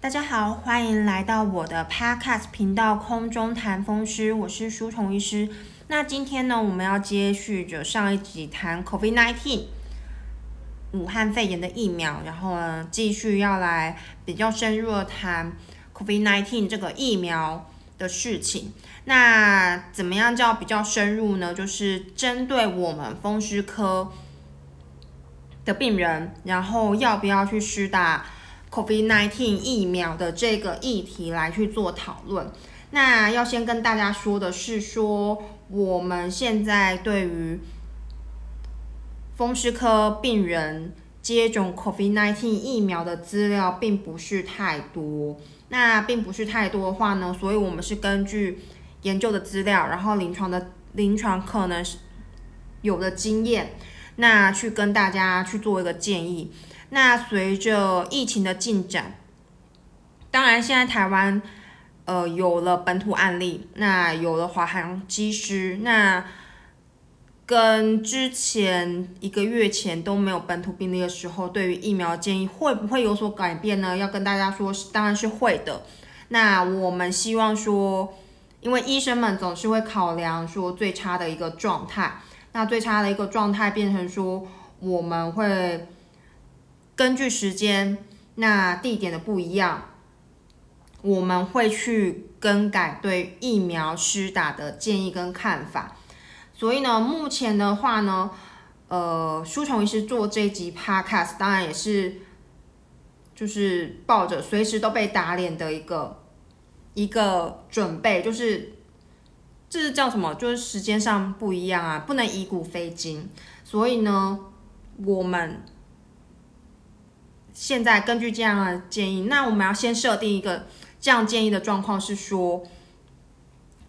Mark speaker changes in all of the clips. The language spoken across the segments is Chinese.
Speaker 1: 大家好，欢迎来到我的 Podcast 频道空中谈风湿，我是舒虫医师。那今天呢，我们要接续着上一集谈 COVID-19 武汉肺炎的疫苗，然后呢，继续要来比较深入的谈 COVID-19 这个疫苗的事情。那怎么样叫比较深入呢？就是针对我们风湿科的病人，然后要不要去施打？COVID-19 疫苗的这个议题来去做讨论。那要先跟大家说的是，说我们现在对于风湿科病人接种 COVID-19 疫苗的资料并不是太多。那并不是太多的话呢，所以我们是根据研究的资料，然后临床的临床可能是有的经验，那去跟大家去做一个建议。那随着疫情的进展，当然现在台湾呃有了本土案例，那有了华航机师，那跟之前一个月前都没有本土病例的时候，对于疫苗建议会不会有所改变呢？要跟大家说，当然是会的。那我们希望说，因为医生们总是会考量说最差的一个状态，那最差的一个状态变成说我们会。根据时间、那地点的不一样，我们会去更改对疫苗施打的建议跟看法。所以呢，目前的话呢，呃，书虫医师做这集 podcast，当然也是就是抱着随时都被打脸的一个一个准备，就是这是叫什么？就是时间上不一样啊，不能以古非今。所以呢，我们。现在根据这样的建议，那我们要先设定一个这样建议的状况是说，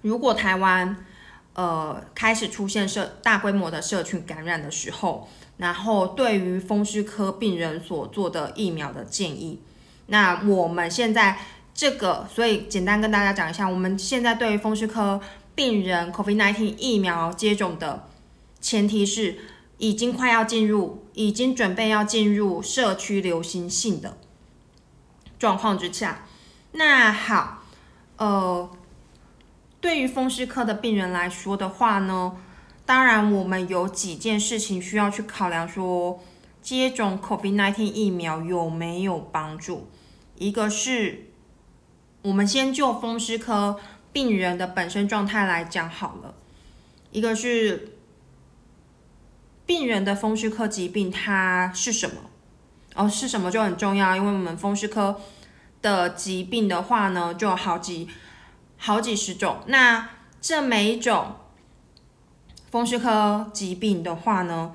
Speaker 1: 如果台湾呃开始出现社大规模的社群感染的时候，然后对于风湿科病人所做的疫苗的建议，那我们现在这个，所以简单跟大家讲一下，我们现在对于风湿科病人 COVID-19 疫苗接种的前提是。已经快要进入，已经准备要进入社区流行性的状况之下，那好，呃，对于风湿科的病人来说的话呢，当然我们有几件事情需要去考量，说接种 COVID-19 疫苗有没有帮助？一个是，我们先就风湿科病人的本身状态来讲好了，一个是。病人的风湿科疾病它是什么？哦，是什么就很重要，因为我们风湿科的疾病的话呢，就有好几好几十种。那这每一种风湿科疾病的话呢，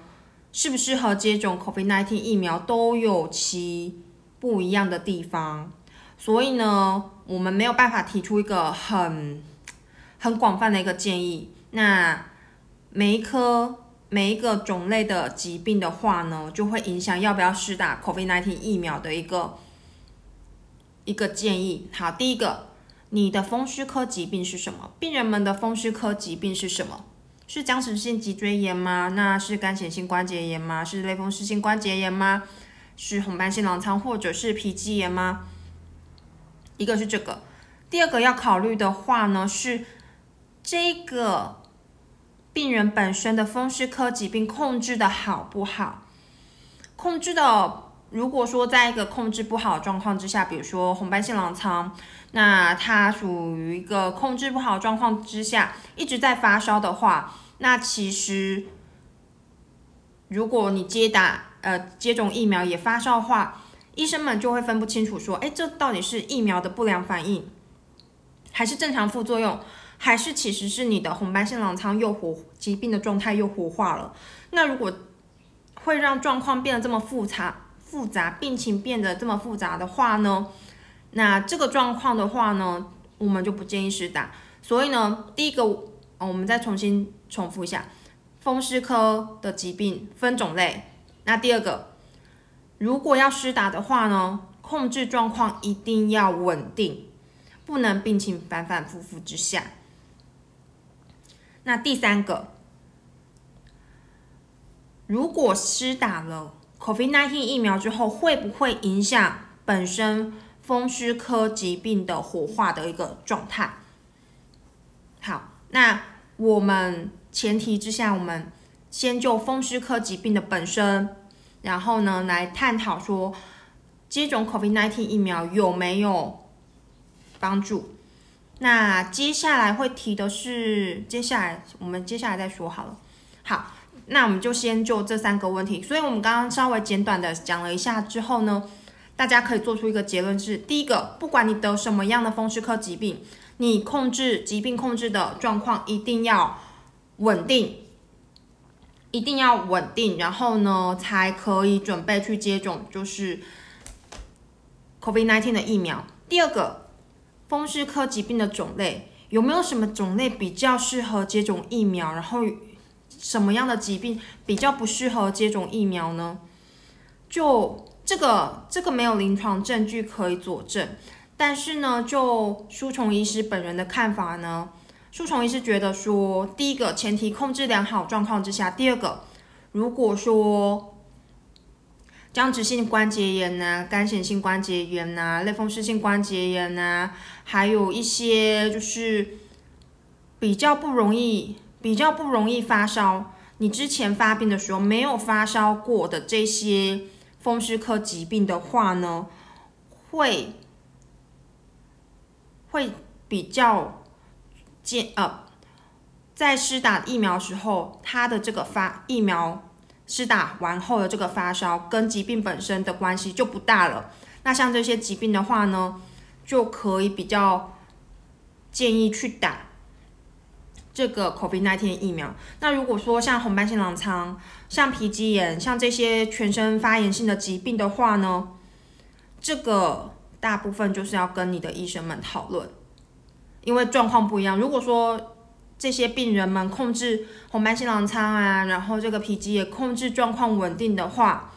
Speaker 1: 适不适合接种 COVID-19 疫苗都有其不一样的地方。所以呢，我们没有办法提出一个很很广泛的一个建议。那每一科。每一个种类的疾病的话呢，就会影响要不要施打 COVID-19 疫苗的一个一个建议。好，第一个，你的风湿科疾病是什么？病人们的风湿科疾病是什么？是僵直性脊椎炎吗？那是干显性关节炎吗？是类风湿性关节炎吗？是红斑性狼疮或者是皮肌炎吗？一个是这个，第二个要考虑的话呢，是这个。病人本身的风湿科疾病控制的好不好？控制的，如果说在一个控制不好的状况之下，比如说红斑性狼疮，那它属于一个控制不好状况之下，一直在发烧的话，那其实如果你接打呃接种疫苗也发烧的话，医生们就会分不清楚说，哎，这到底是疫苗的不良反应，还是正常副作用？还是其实是你的红斑性狼疮又活疾病的状态又活化了。那如果会让状况变得这么复杂，复杂病情变得这么复杂的话呢？那这个状况的话呢，我们就不建议施打。所以呢，第一个，我们再重新重复一下，风湿科的疾病分种类。那第二个，如果要施打的话呢，控制状况一定要稳定，不能病情反反复复之下。那第三个，如果施打了 COVID-19 疫苗之后，会不会影响本身风湿科疾病的活化的一个状态。好，那我们前提之下，我们先就风湿科疾病的本身，然后呢来探讨说接种 COVID-19 疫苗有没有帮助。那接下来会提的是，接下来我们接下来再说好了。好，那我们就先就这三个问题。所以我们刚刚稍微简短的讲了一下之后呢，大家可以做出一个结论是：第一个，不管你得什么样的风湿科疾病。你控制疾病控制的状况一定要稳定，一定要稳定，然后呢才可以准备去接种就是 COVID-19 的疫苗。第二个，风湿科疾病的种类有没有什么种类比较适合接种疫苗？然后什么样的疾病比较不适合接种疫苗呢？就这个，这个没有临床证据可以佐证。但是呢，就舒虫医师本人的看法呢，舒虫医师觉得说，第一个前提控制良好状况之下，第二个，如果说僵直性关节炎呐、干性性关节炎呐、类风湿性关节炎呐，还有一些就是比较不容易、比较不容易发烧，你之前发病的时候没有发烧过的这些风湿科疾病的话呢，会。会比较建呃，在施打疫苗时候，它的这个发疫苗施打完后的这个发烧跟疾病本身的关系就不大了。那像这些疾病的话呢，就可以比较建议去打这个 COVID-19 疫苗。那如果说像红斑性狼疮、像皮肌炎、像这些全身发炎性的疾病的话呢，这个。大部分就是要跟你的医生们讨论，因为状况不一样。如果说这些病人们控制红斑性狼疮啊，然后这个皮肌也控制状况稳定的话，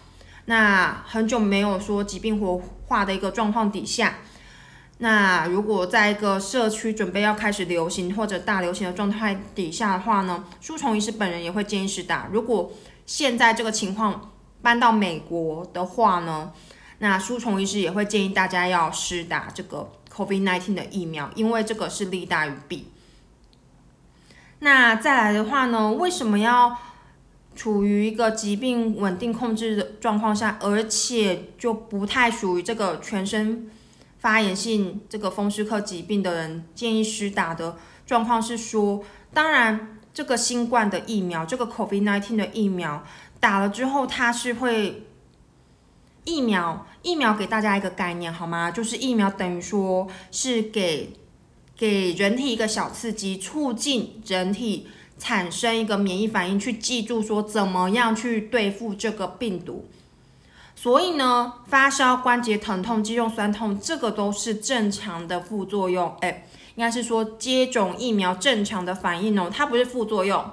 Speaker 1: 那很久没有说疾病活化的一个状况底下，那如果在一个社区准备要开始流行或者大流行的状态底下的话呢，舒虫医师本人也会建议是打。如果现在这个情况搬到美国的话呢？那舒虫医师也会建议大家要施打这个 COVID-19 的疫苗，因为这个是利大于弊。那再来的话呢，为什么要处于一个疾病稳定控制的状况下，而且就不太属于这个全身发炎性这个风湿科疾病的人建议施打的状况是说，当然这个新冠的疫苗，这个 COVID-19 的疫苗打了之后，它是会。疫苗，疫苗给大家一个概念好吗？就是疫苗等于说是给给人体一个小刺激，促进人体产生一个免疫反应，去记住说怎么样去对付这个病毒。所以呢，发烧、关节疼痛、肌肉酸痛，这个都是正常的副作用。哎，应该是说接种疫苗正常的反应哦，它不是副作用。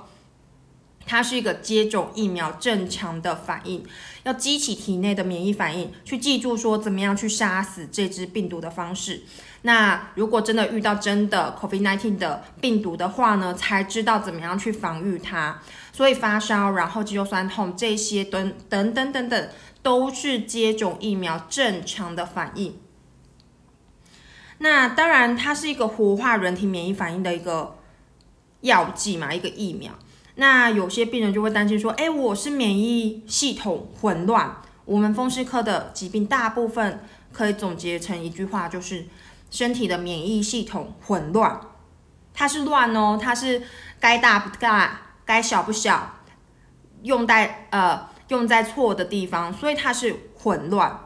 Speaker 1: 它是一个接种疫苗正常的反应，要激起体内的免疫反应，去记住说怎么样去杀死这只病毒的方式。那如果真的遇到真的 COVID-19 的病毒的话呢，才知道怎么样去防御它。所以发烧，然后肌肉酸痛这些等等等等等，都是接种疫苗正常的反应。那当然，它是一个活化人体免疫反应的一个药剂嘛，一个疫苗。那有些病人就会担心说：“哎，我是免疫系统混乱。”我们风湿科的疾病大部分可以总结成一句话，就是身体的免疫系统混乱。它是乱哦，它是该大不大，该小不小，用在呃用在错的地方，所以它是混乱。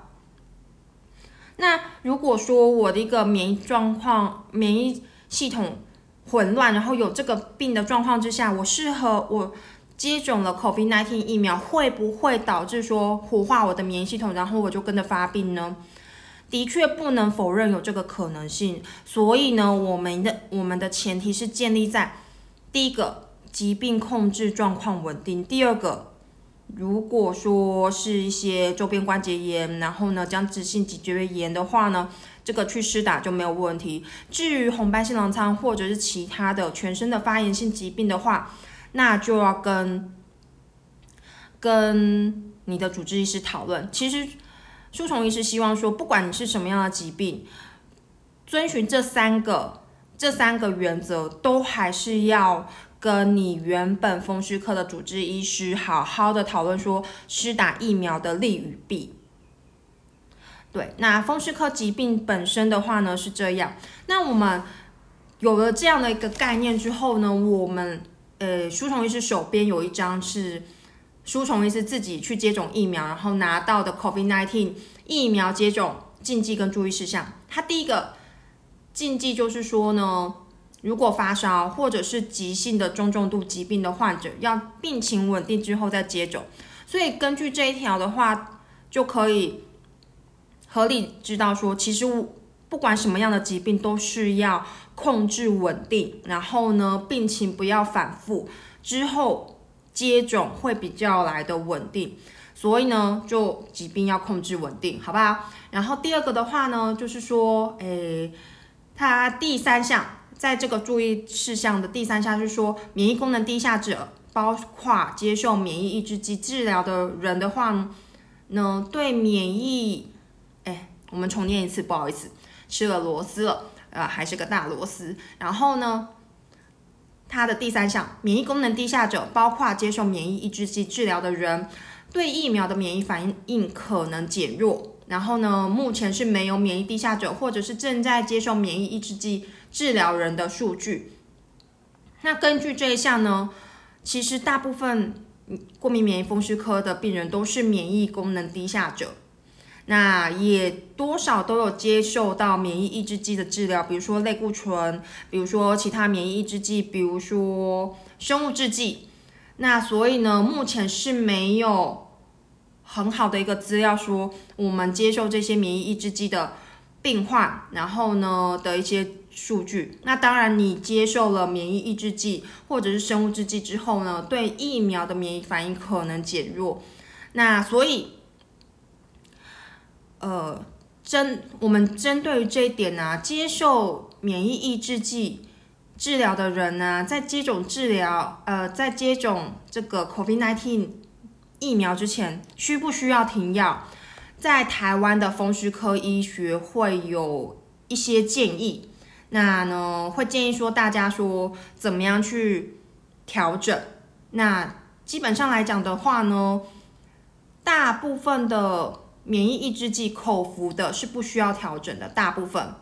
Speaker 1: 那如果说我的一个免疫状况、免疫系统，混乱，然后有这个病的状况之下，我适合我接种了 COVID-19 疫苗，会不会导致说活化我的免疫系统，然后我就跟着发病呢？的确不能否认有这个可能性。所以呢，我们的我们的前提是建立在第一个疾病控制状况稳定，第二个。如果说是一些周边关节炎，然后呢，僵直性脊椎炎的话呢，这个去施打就没有问题。至于红斑性狼疮或者是其他的全身的发炎性疾病的话，那就要跟跟你的主治医师讨论。其实舒虫医师希望说，不管你是什么样的疾病，遵循这三个这三个原则，都还是要跟你原本风湿科的主治医师好好的讨论说，施打疫苗的利与弊。对，那风湿科疾病本身的话呢是这样，那我们有了这样的一个概念之后呢，我们呃，舒虫医师手边有一张是舒虫医师自己去接种疫苗，然后拿到的 COVID-19 疫苗接种禁忌跟注意事项。它第一个禁忌就是说呢，如果发烧或者是急性的中重度疾病的患者，要病情稳定之后再接种。所以根据这一条的话，就可以。合理知道说，其实不管什么样的疾病，都是要控制稳定，然后呢，病情不要反复，之后接种会比较来的稳定。所以呢，就疾病要控制稳定，好不好？然后第二个的话呢，就是说，诶，它第三项，在这个注意事项的第三项是说，免疫功能低下者，包括接受免疫抑制剂治疗的人的话呢，对免疫我们重念一次，不好意思，吃了螺丝了，呃，还是个大螺丝。然后呢，它的第三项，免疫功能低下者，包括接受免疫抑制剂治疗的人，对疫苗的免疫反应可能减弱。然后呢，目前是没有免疫低下者，或者是正在接受免疫抑制剂治疗人的数据。那根据这一项呢，其实大部分过敏免疫风湿科的病人都是免疫功能低下者。那也多少都有接受到免疫抑制剂的治疗，比如说类固醇，比如说其他免疫抑制剂，比如说生物制剂。那所以呢，目前是没有很好的一个资料说我们接受这些免疫抑制剂的病患，然后呢的一些数据。那当然，你接受了免疫抑制剂或者是生物制剂之后呢，对疫苗的免疫反应可能减弱。那所以。呃，针我们针对于这一点呢，接受免疫抑制剂治疗的人呢，在接种治疗，呃，在接种这个 COVID-19 疫苗之前，需不需要停药？在台湾的风湿科医学会有一些建议，那呢，会建议说大家说怎么样去调整？那基本上来讲的话呢，大部分的。免疫抑制剂口服的是不需要调整的，大部分。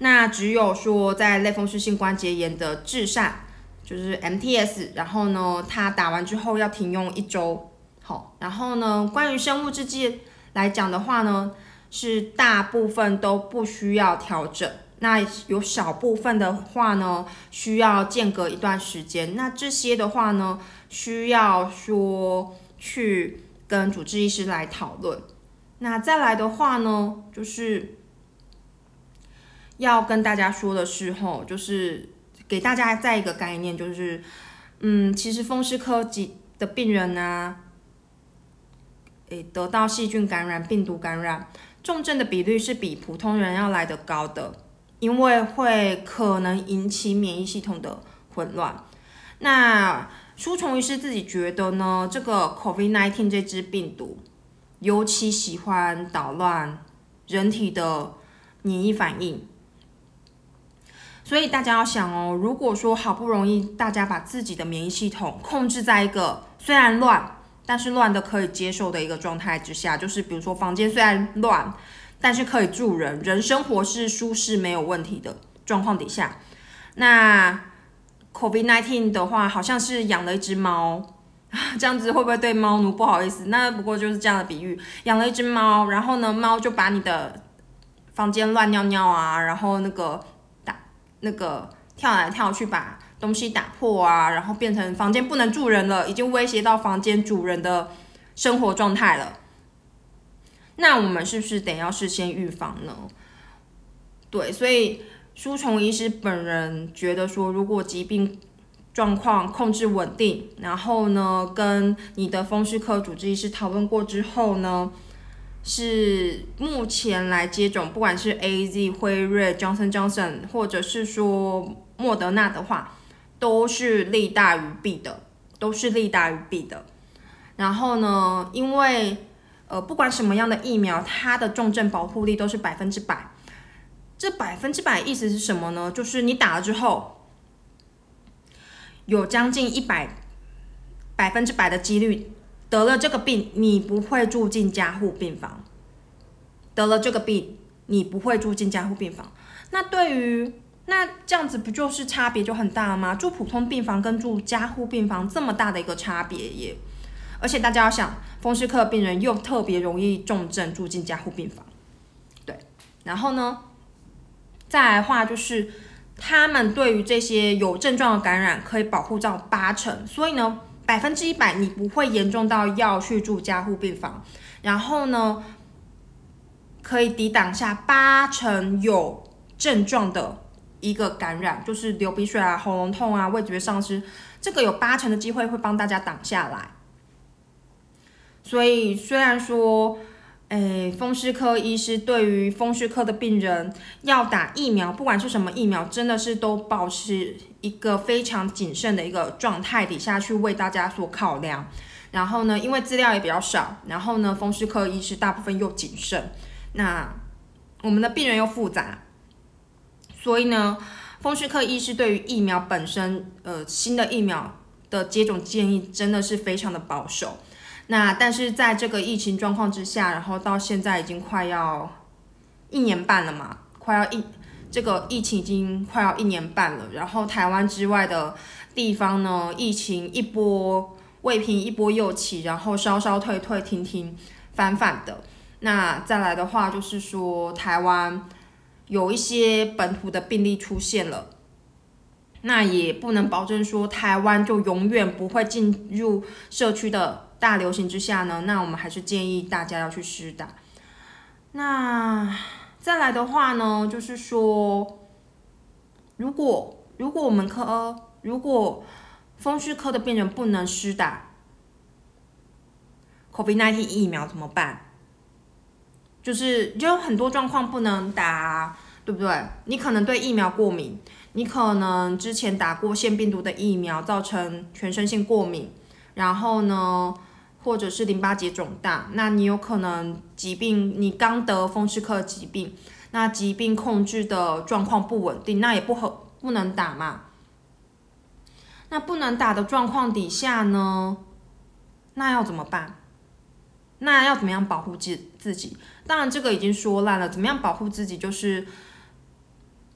Speaker 1: 那只有说在类风湿性关节炎的治善，就是 MTS，然后呢，它打完之后要停用一周。好，然后呢，关于生物制剂来讲的话呢，是大部分都不需要调整。那有少部分的话呢，需要间隔一段时间。那这些的话呢，需要说去。跟主治医师来讨论。那再来的话呢，就是要跟大家说的是，吼，就是给大家再一个概念，就是，嗯，其实风湿科疾的病人呢，诶，得到细菌感染、病毒感染，重症的比率是比普通人要来得高的，因为会可能引起免疫系统的混乱。那舒虫医师自己觉得呢，这个 COVID-19 这支病毒尤其喜欢捣乱人体的免疫反应，所以大家要想哦，如果说好不容易大家把自己的免疫系统控制在一个虽然乱，但是乱的可以接受的一个状态之下，就是比如说房间虽然乱，但是可以住人，人生活是舒适没有问题的状况底下，那。Covid nineteen 的话，好像是养了一只猫，这样子会不会对猫奴不好意思？那不过就是这样的比喻，养了一只猫，然后呢，猫就把你的房间乱尿尿啊，然后那个打那个跳来跳去，把东西打破啊，然后变成房间不能住人了，已经威胁到房间主人的生活状态了。那我们是不是得要事先预防呢？对，所以。舒虫医师本人觉得说，如果疾病状况控制稳定，然后呢，跟你的风湿科主治医师讨论过之后呢，是目前来接种，不管是 A Z、辉瑞、Johnson Johnson，或者是说莫德纳的话，都是利大于弊的，都是利大于弊的。然后呢，因为呃，不管什么样的疫苗，它的重症保护力都是百分之百。这百分之百意思是什么呢？就是你打了之后，有将近一百百分之百的几率得了这个病，你不会住进加护病房。得了这个病，你不会住进加护病房。那对于那这样子不就是差别就很大吗？住普通病房跟住加护病房这么大的一个差别耶！而且大家要想，风湿科病人又特别容易重症住进加护病房，对。然后呢，再来的话就是他们对于这些有症状的感染可以保护到八成，所以呢，百分之一百你不会严重到要去住加护病房。然后呢，可以抵挡下八成有症状的。一个感染就是流鼻水啊、喉咙痛啊、味觉丧失，这个有八成的机会会帮大家挡下来。所以虽然说，诶，风湿科医师对于风湿科的病人要打疫苗，不管是什么疫苗，真的是都保持一个非常谨慎的一个状态底下去为大家所考量。然后呢，因为资料也比较少，然后呢，风湿科医师大部分又谨慎，那我们的病人又复杂。所以呢，风湿科医师对于疫苗本身，呃，新的疫苗的接种建议真的是非常的保守。那但是在这个疫情状况之下，然后到现在已经快要一年半了嘛，快要一这个疫情已经快要一年半了。然后台湾之外的地方呢，疫情一波未平一波又起，然后稍稍退退停停反反的。那再来的话就是说台湾。有一些本土的病例出现了，那也不能保证说台湾就永远不会进入社区的大流行之下呢。那我们还是建议大家要去施打。那再来的话呢，就是说，如果如果我们科如果风湿科的病人不能施打 COVID-19 疫苗怎么办？就是有很多状况不能打，对不对？你可能对疫苗过敏，你可能之前打过腺病毒的疫苗，造成全身性过敏，然后呢，或者是淋巴结肿大，那你有可能疾病，你刚得风湿科疾病，那疾病控制的状况不稳定，那也不合不能打嘛。那不能打的状况底下呢，那要怎么办？那要怎么样保护自自己？当然，这个已经说烂了。怎么样保护自己？就是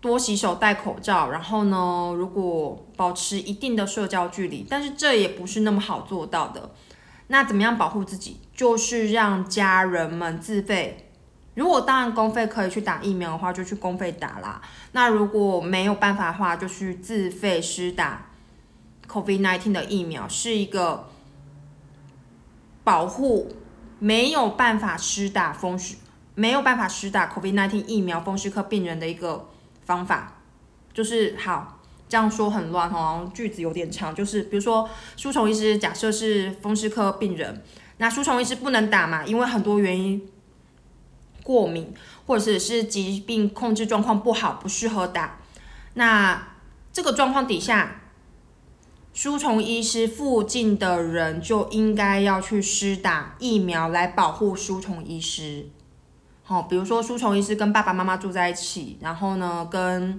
Speaker 1: 多洗手、戴口罩，然后呢，如果保持一定的社交距离，但是这也不是那么好做到的。那怎么样保护自己？就是让家人们自费。如果当然公费可以去打疫苗的话，就去公费打啦。那如果没有办法的话，就去自费施打 COVID-19 的疫苗，是一个保护。没有办法施打风湿，没有办法施打 COVID-19 疫苗风湿科病人的一个方法，就是好这样说很乱哦，句子有点长。就是比如说，书虫医师假设是风湿科病人，那书虫医师不能打嘛，因为很多原因，过敏或者是疾病控制状况不好，不适合打。那这个状况底下。书虫医师附近的人就应该要去施打疫苗来保护书虫医师。好，比如说书虫医师跟爸爸妈妈住在一起，然后呢跟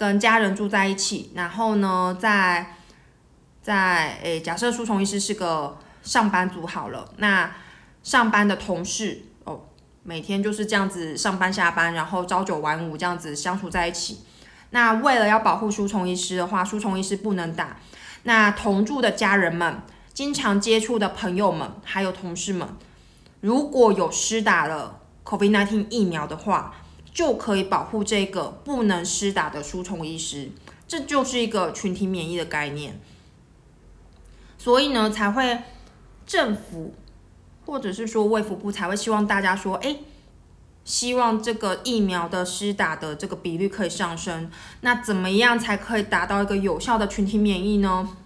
Speaker 1: 跟家人住在一起，然后呢在在诶，假设输虫医师是个上班族好了，那上班的同事哦，每天就是这样子上班下班，然后朝九晚五这样子相处在一起。那为了要保护输虫医师的话，输虫医师不能打。那同住的家人们、经常接触的朋友们，还有同事们，如果有施打了 COVID-19 疫苗的话，就可以保护这个不能施打的输虫医师。这就是一个群体免疫的概念。所以呢，才会政府或者是说卫福部才会希望大家说，哎，希望这个疫苗的施打的这个比率可以上升。那怎么样才可以达到一个有效的群体免疫呢？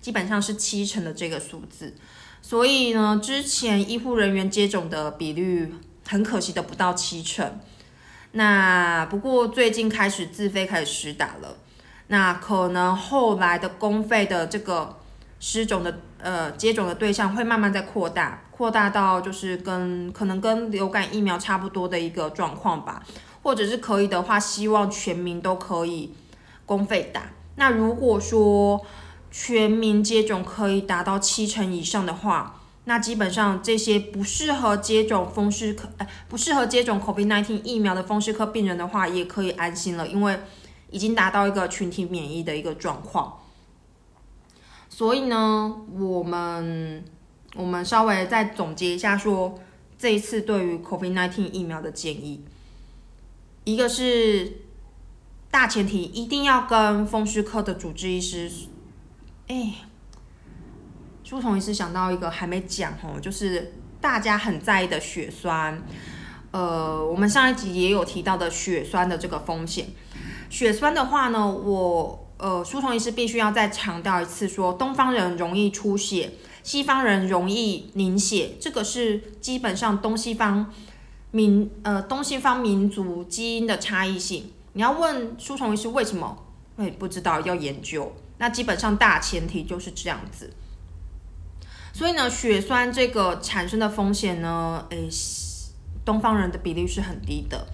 Speaker 1: 基本上是七成的这个数字，所以呢，之前医护人员接种的比率很可惜的不到七成。那不过最近开始自费开始实打了，那可能后来的公费的这个施种的呃接种的对象会慢慢在扩大，扩大到就是跟可能跟流感疫苗差不多的一个状况吧，或者是可以的话，希望全民都可以公费打。那如果说全民接种可以达到七成以上的话，那基本上这些不适合接种风湿科，哎，不适合接种 COVID-19 疫苗的风湿科病人的话，也可以安心了，因为已经达到一个群体免疫的一个状况。所以呢，我们我们稍微再总结一下，说这一次对于 COVID-19 疫苗的建议，一个是大前提，一定要跟风湿科的主治医师，哎，朱同医师想到一个还没讲哦，就是大家很在意的血栓，呃，我们上一集也有提到的血栓的这个风险，血栓的话呢，我。呃，舒同医师必须要再强调一次，说东方人容易出血，西方人容易凝血，这个是基本上东西方民呃东西方民族基因的差异性。你要问舒同医师为什么？会不知道，要研究。那基本上大前提就是这样子。所以呢，血栓这个产生的风险呢，诶，东方人的比例是很低的。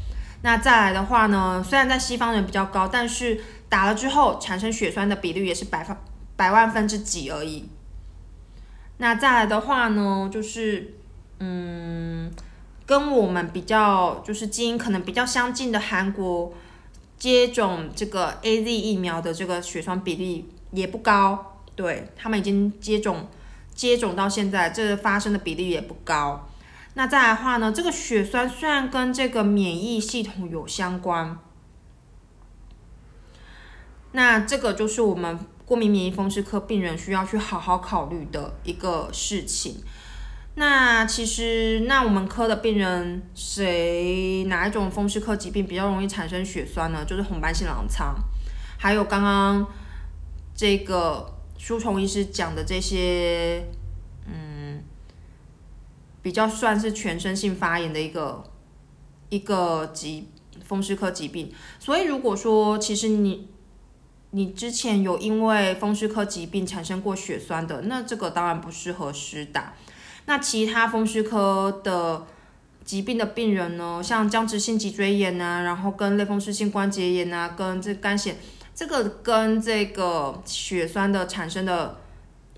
Speaker 1: 那再来的话呢，虽然在西方人比较高，但是打了之后产生血栓的比率也是百分百万分之几而已。那再来的话呢，就是嗯，跟我们比较就是基因可能比较相近的韩国，接种这个 A Z 疫苗的这个血栓比例也不高，对他们已经接种接种到现在，这发生的比例也不高。那再来的话呢，这个血栓虽然跟这个免疫系统有相关。那这个就是我们过敏免疫风湿科病人需要去好好考虑的一个事情。那其实，那我们科的病人谁哪一种风湿科疾病比较容易产生血栓呢？就是红斑性狼疮，还有刚刚这个舒虫医师讲的这些，嗯，比较算是全身性发炎的一个一个疾风湿科疾病。所以如果说，其实你。你之前有因为风湿科疾病产生过血栓的，那这个当然不适合施打。那其他风湿科的疾病的病人呢，像僵直性脊椎炎啊，然后跟类风湿性关节炎啊，跟这肝血，这个跟这个血栓的产生的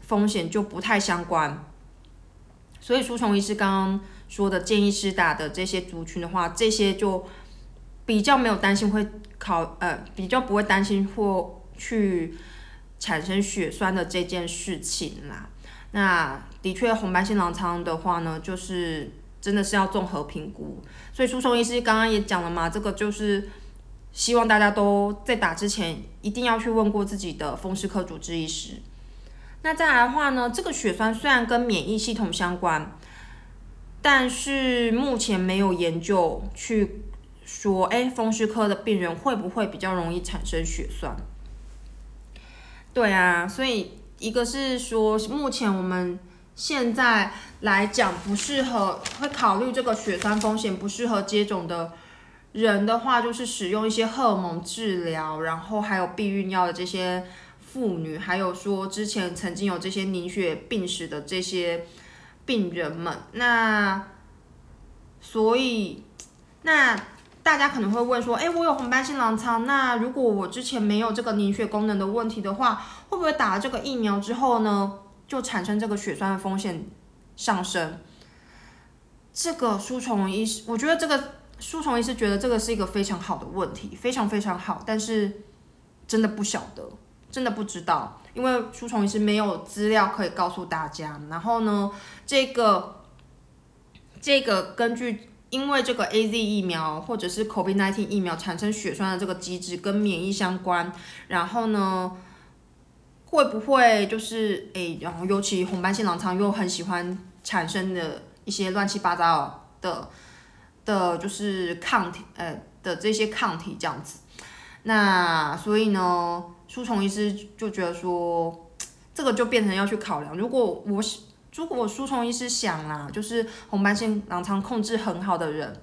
Speaker 1: 风险就不太相关。所以，舒虫医师刚刚说的建议施打的这些族群的话，这些就比较没有担心会考，呃，比较不会担心或。去产生血栓的这件事情啦，那的确红斑性狼疮的话呢，就是真的是要综合评估。所以苏松医师刚刚也讲了嘛，这个就是希望大家都在打之前一定要去问过自己的风湿科主治医师。那再来的话呢，这个血栓虽然跟免疫系统相关，但是目前没有研究去说，哎，风湿科的病人会不会比较容易产生血栓？对啊，所以一个是说，目前我们现在来讲不适合，会考虑这个血栓风险不适合接种的人的话，就是使用一些荷尔蒙治疗，然后还有避孕药的这些妇女，还有说之前曾经有这些凝血病史的这些病人们，那所以那。大家可能会问说，哎，我有红斑性狼疮，那如果我之前没有这个凝血功能的问题的话，会不会打了这个疫苗之后呢，就产生这个血栓的风险上升？这个书虫医师，我觉得这个书虫医师觉得这个是一个非常好的问题，非常非常好，但是真的不晓得，真的不知道，因为书虫医师没有资料可以告诉大家。然后呢，这个这个根据。因为这个 A Z 疫苗或者是 COVID nineteen 疫苗产生血栓的这个机制跟免疫相关，然后呢，会不会就是诶，然后尤其红斑性狼疮又很喜欢产生的一些乱七八糟的的，就是抗体呃的这些抗体这样子，那所以呢，舒虫医师就觉得说，这个就变成要去考量，如果我。如果输虫医师想啦，就是红斑性狼疮控制很好的人，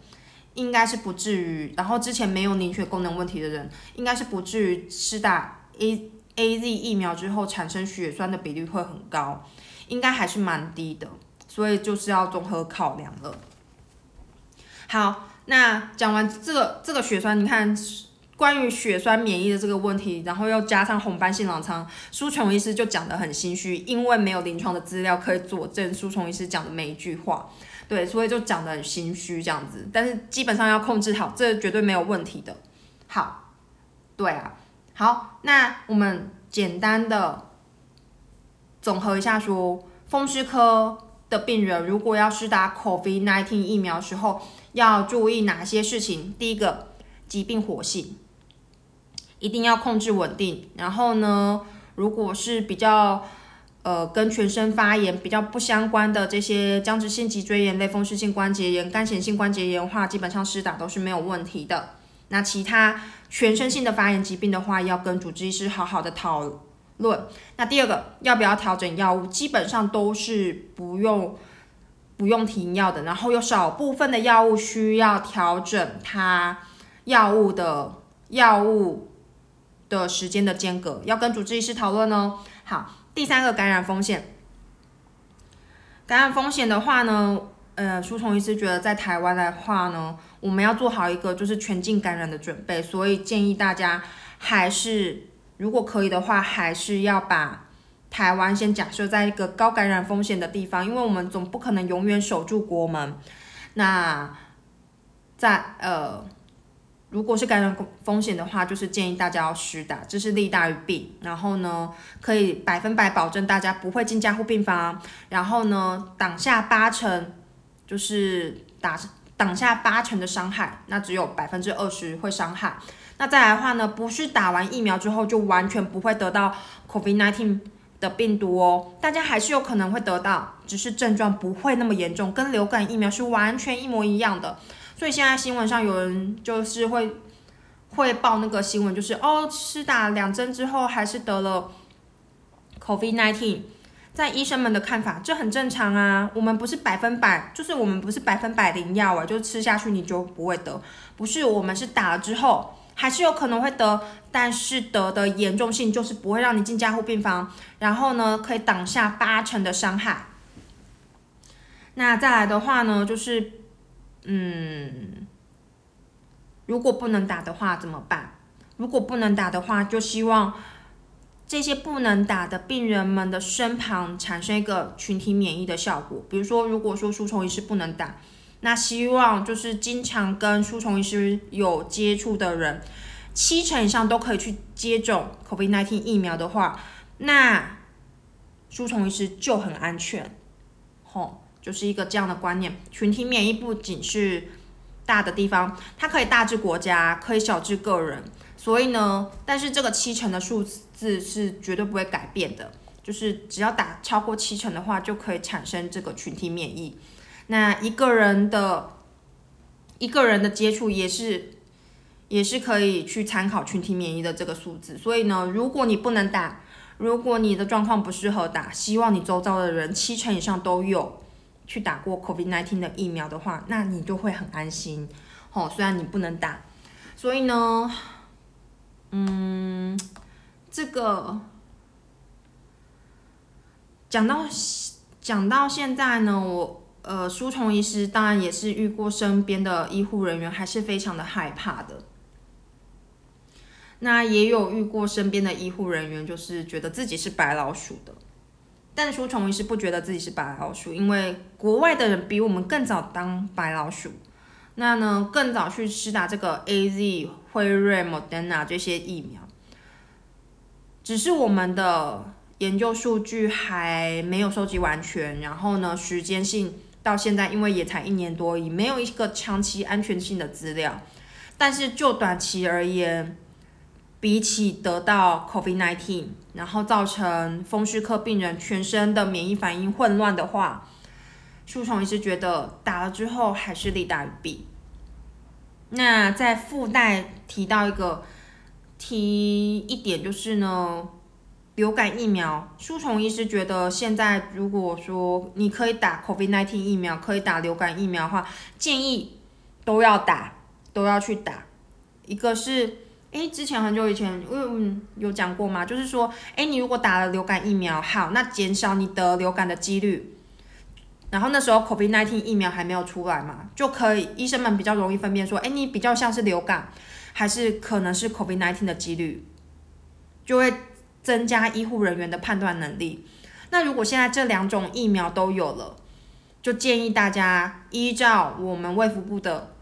Speaker 1: 应该是不至于。然后之前没有凝血功能问题的人，应该是不至于施打 A A Z 疫苗之后产生血栓的比率会很高，应该还是蛮低的，所以就是要综合考量了。好，那讲完这个这个血栓，你看关于血栓免疫的这个问题，然后又加上红斑性狼疮，苏琼医师就讲的很心虚，因为没有临床的资料可以佐证苏琼医师讲的每一句话，对，所以就讲的很心虚这样子。但是基本上要控制好，这绝对没有问题的。好，对啊。好，那我们简单的总合一下，说风湿科的病人如果要施打 COVID-19 疫苗时候，要注意哪些事情？第一个，疾病活性一定要控制稳定。然后呢，如果是比较呃跟全身发炎比较不相关的这些僵直性脊椎炎、类风湿性关节炎、干性性关节炎的话，基本上施打都是没有问题的。那其他全身性的发炎疾病的话，要跟主治医师好好的讨论。那第二个，要不要调整药物？基本上都是不用不用停药的。然后有少部分的药物需要调整它药物的药物的时间的间隔，要跟主治医师讨论哦。好，第三个感染风险，感染风险的话呢？呃，舒虫医师觉得在台湾的话呢，我们要做好一个就是全境感染的准备，所以建议大家还是如果可以的话，还是要把台湾先假设在一个高感染风险的地方，因为我们总不可能永远守住国门。那在呃，如果是感染风险的话，就是建议大家要施打，这是利大于弊。然后呢，可以百分百保证大家不会进加护病房，然后呢，挡下八成。就是打挡下八成的伤害，那只有百分之二十会伤害。那再来的话呢，不是打完疫苗之后就完全不会得到 COVID-19 的病毒哦，大家还是有可能会得到，只是症状不会那么严重，跟流感疫苗是完全一模一样的。所以现在新闻上有人就是会会报那个新闻，就是哦，施打两针之后还是得了 COVID-19。在医生们的看法，这很正常啊。我们不是百分百，就是我们不是百分百零药啊，就吃下去你就不会得。不是，我们是打了之后还是有可能会得，但是得的严重性就是不会让你进加护病房，然后呢可以挡下八成的伤害。那再来的话呢，就是嗯，如果不能打的话怎么办？如果不能打的话，就希望。这些不能打的病人们的身旁产生一个群体免疫的效果。比如说，如果说输虫医师不能打，那希望就是经常跟输虫医师有接触的人，七成以上都可以去接种 COVID-19 疫苗的话，那输虫医师就很安全。吼，就是一个这样的观念。群体免疫不仅是大的地方，它可以大至国家，可以小至个人。所以呢，但是这个七成的数字是绝对不会改变的，就是只要打超过七成的话，就可以产生这个群体免疫。那一个人的一个人的接触也是也是可以去参考群体免疫的这个数字。所以呢，如果你不能打，如果你的状况不适合打，希望你周遭的人七成以上都有去打过 COVID-19 的疫苗的话，那你就会很安心。哦，虽然你不能打，所以呢。嗯，这个讲到讲到现在呢，我呃，舒虫医师当然也是遇过身边的医护人员还是非常的害怕的。那也有遇过身边的医护人员，就是觉得自己是白老鼠的。但舒虫医师不觉得自己是白老鼠，因为国外的人比我们更早当白老鼠。那呢，更早去施打这个 A Z、辉瑞、莫德纳这些疫苗，只是我们的研究数据还没有收集完全，然后呢，时间性到现在，因为也才一年多，已没有一个长期安全性的资料。但是就短期而言，比起得到 COVID-19，然后造成风湿科病人全身的免疫反应混乱的话，树虫医师觉得打了之后还是利大于弊。那再附带提到一个提一点就是呢，流感疫苗，树虫医师觉得现在如果说你可以打 COVID-19 疫苗，可以打流感疫苗的话，建议都要打，都要去打。一个是诶，之前很久以前，嗯，有讲过吗？就是说，诶，你如果打了流感疫苗，好，那减少你得流感的几率。然后那时候 COVID-19 疫苗还没有出来嘛，就可以医生们比较容易分辨说，诶，你比较像是流感，还是可能是 COVID-19 的几率，就会增加医护人员的判断能力。那如果现在这两种疫苗都有了，就建议大家依照我们卫福部的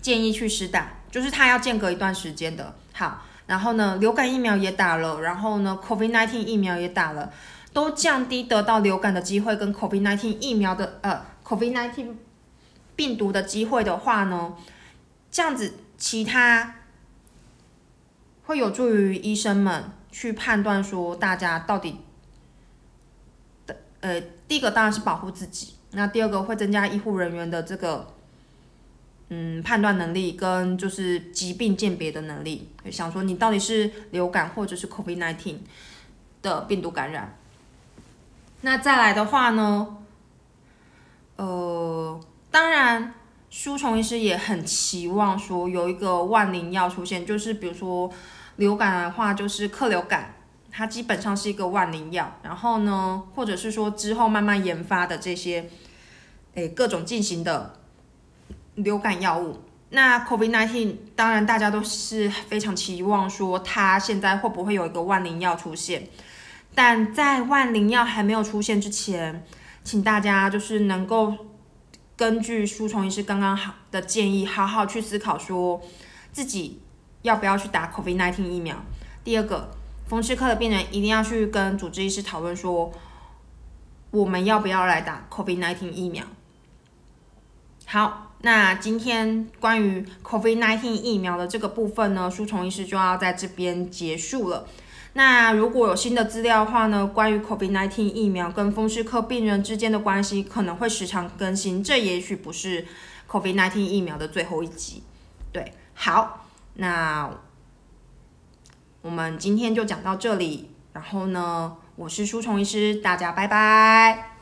Speaker 1: 建议去施打。就是它要间隔一段时间的，好，然后呢，流感疫苗也打了，然后呢，COVID-19 疫苗也打了，都降低得到流感的机会跟 COVID-19 疫苗的呃 COVID-19 病毒的机会的话呢，这样子其他会有助于医生们去判断说大家到底的呃，第一个当然是保护自己，那第二个会增加医护人员的这个。嗯，判断能力跟就是疾病鉴别的能力，想说你到底是流感或者是 COVID-19 的病毒感染。那再来的话呢，呃，当然，书虫医师也很期望说有一个万灵药出现，就是比如说流感的话，就是克流感，它基本上是一个万灵药。然后呢，或者是说之后慢慢研发的这些，诶，各种进行的。流感药物，那 COVID-19 当然大家都是非常期望说它现在会不会有一个万灵药出现，但在万灵药还没有出现之前，请大家就是能够根据书虫医师刚刚好的建议，好好去思考说自己要不要去打 COVID-19 疫苗。第二个，风湿科的病人一定要去跟主治医师讨论说，我们要不要来打 COVID-19 疫苗。好。那今天关于 COVID-19 疫苗的这个部分呢，书虫医师就要在这边结束了。那如果有新的资料的话呢，关于 COVID-19 疫苗跟风湿科病人之间的关系可能会时常更新，这也许不是 COVID-19 疫苗的最后一集。对，好，那我们今天就讲到这里。然后呢，我是书虫医师，大家拜拜。